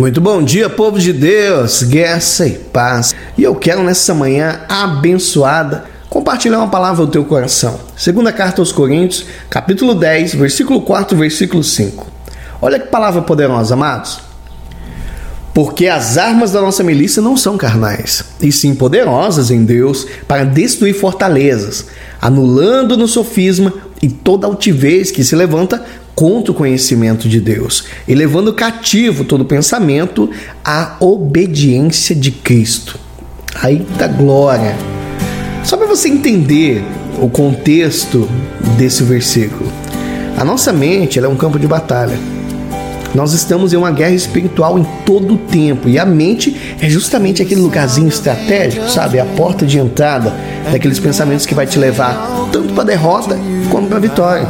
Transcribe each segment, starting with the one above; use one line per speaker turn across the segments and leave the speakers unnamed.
Muito bom dia, povo de Deus, graça e paz. E eu quero nessa manhã abençoada compartilhar uma palavra do teu coração. Segunda carta aos Coríntios, capítulo 10, versículo 4, versículo 5. Olha que palavra poderosa, amados. Porque as armas da nossa milícia não são carnais, e sim poderosas em Deus para destruir fortalezas, anulando no sofisma e toda altivez que se levanta contra o conhecimento de Deus e levando cativo todo pensamento à obediência de Cristo. Aí da glória. Só para você entender o contexto desse versículo. A nossa mente é um campo de batalha. Nós estamos em uma guerra espiritual em todo o tempo e a mente é justamente aquele lugarzinho estratégico, sabe? A porta de entrada daqueles pensamentos que vai te levar tanto para derrota quanto para vitória.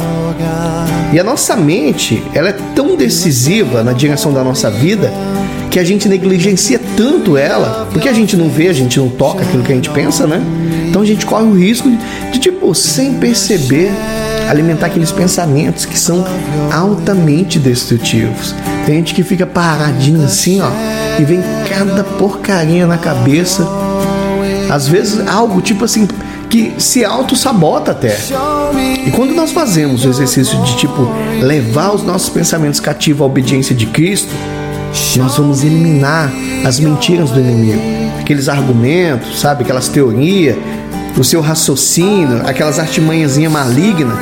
E a nossa mente, ela é tão decisiva na direção da nossa vida que a gente negligencia tanto ela, porque a gente não vê, a gente não toca aquilo que a gente pensa, né? Então a gente corre o risco de, de tipo, sem perceber, alimentar aqueles pensamentos que são altamente destrutivos. Tem gente que fica paradinho assim, ó, e vem cada porcaria na cabeça. Às vezes algo tipo assim que se auto-sabota até. E quando nós fazemos o exercício de tipo levar os nossos pensamentos cativos à obediência de Cristo, nós vamos eliminar as mentiras do inimigo, aqueles argumentos, sabe, aquelas teorias, o seu raciocínio, aquelas artimanhazinhas malignas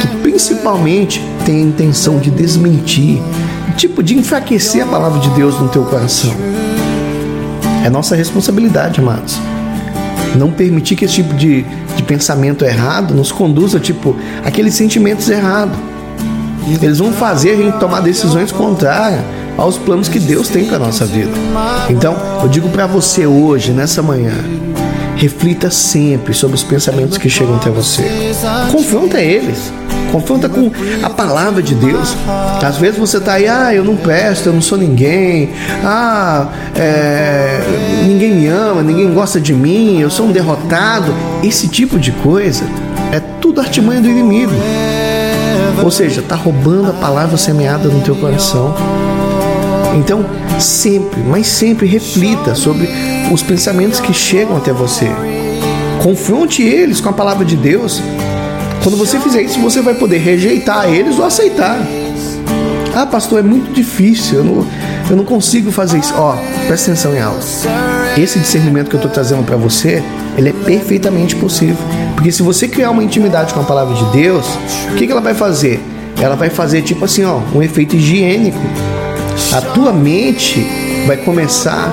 que principalmente tem a intenção de desmentir, tipo de enfraquecer a palavra de Deus no teu coração. É nossa responsabilidade, amados não permitir que esse tipo de, de pensamento errado nos conduza, tipo, aqueles sentimentos errados. Eles vão fazer a gente tomar decisões contrárias aos planos que Deus tem para nossa vida. Então, eu digo para você hoje, nessa manhã, reflita sempre sobre os pensamentos que chegam até você. Confronta eles. Confronta com a palavra de Deus. Às vezes você está aí, ah, eu não presto, eu não sou ninguém, ah, é, ninguém me ama, ninguém gosta de mim, eu sou um derrotado. Esse tipo de coisa é tudo artimanha do inimigo. Ou seja, está roubando a palavra semeada no teu coração. Então, sempre, mas sempre reflita sobre os pensamentos que chegam até você. Confronte eles com a palavra de Deus quando você fizer isso, você vai poder rejeitar eles ou aceitar. Ah, pastor, é muito difícil, eu não, eu não consigo fazer isso. Ó, presta atenção em algo. Esse discernimento que eu estou trazendo para você, ele é perfeitamente possível. Porque se você criar uma intimidade com a palavra de Deus, o que, que ela vai fazer? Ela vai fazer tipo assim, ó, um efeito higiênico. A tua mente vai começar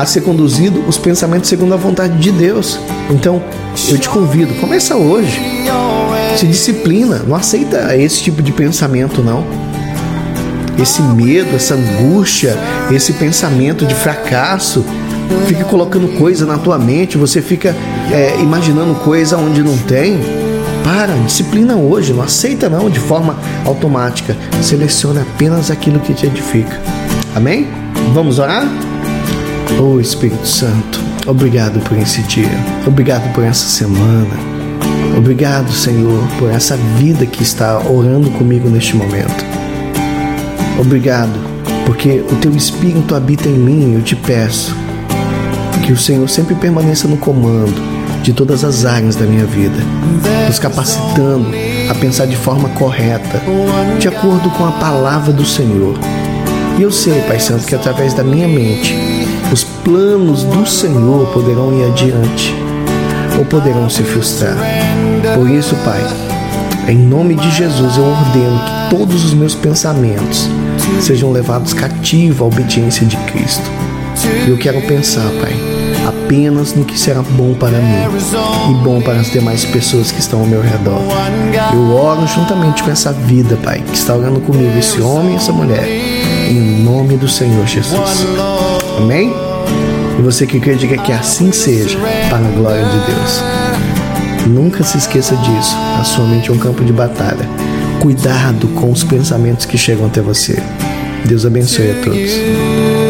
a ser conduzido os pensamentos segundo a vontade de Deus. Então, eu te convido, começa hoje se disciplina, não aceita esse tipo de pensamento, não. Esse medo, essa angústia, esse pensamento de fracasso, fica colocando coisa na tua mente, você fica é, imaginando coisa onde não tem. Para, disciplina hoje, não aceita não de forma automática. Selecione apenas aquilo que te edifica. Amém? Vamos orar? Oh Espírito Santo, obrigado por esse dia, obrigado por essa semana. Obrigado, Senhor, por essa vida que está orando comigo neste momento. Obrigado, porque o teu Espírito habita em mim. Eu te peço que o Senhor sempre permaneça no comando de todas as áreas da minha vida, nos capacitando a pensar de forma correta, de acordo com a palavra do Senhor. E eu sei, Pai Santo, que através da minha mente, os planos do Senhor poderão ir adiante ou poderão se frustrar. Por isso, Pai, em nome de Jesus eu ordeno que todos os meus pensamentos sejam levados cativo à obediência de Cristo. E eu quero pensar, Pai, apenas no que será bom para mim e bom para as demais pessoas que estão ao meu redor. Eu oro juntamente com essa vida, Pai, que está orando comigo, esse homem e essa mulher, em nome do Senhor Jesus. Amém? E você que quer diga que assim seja, para a glória de Deus. Nunca se esqueça disso. A sua mente é um campo de batalha. Cuidado com os pensamentos que chegam até você. Deus abençoe a todos.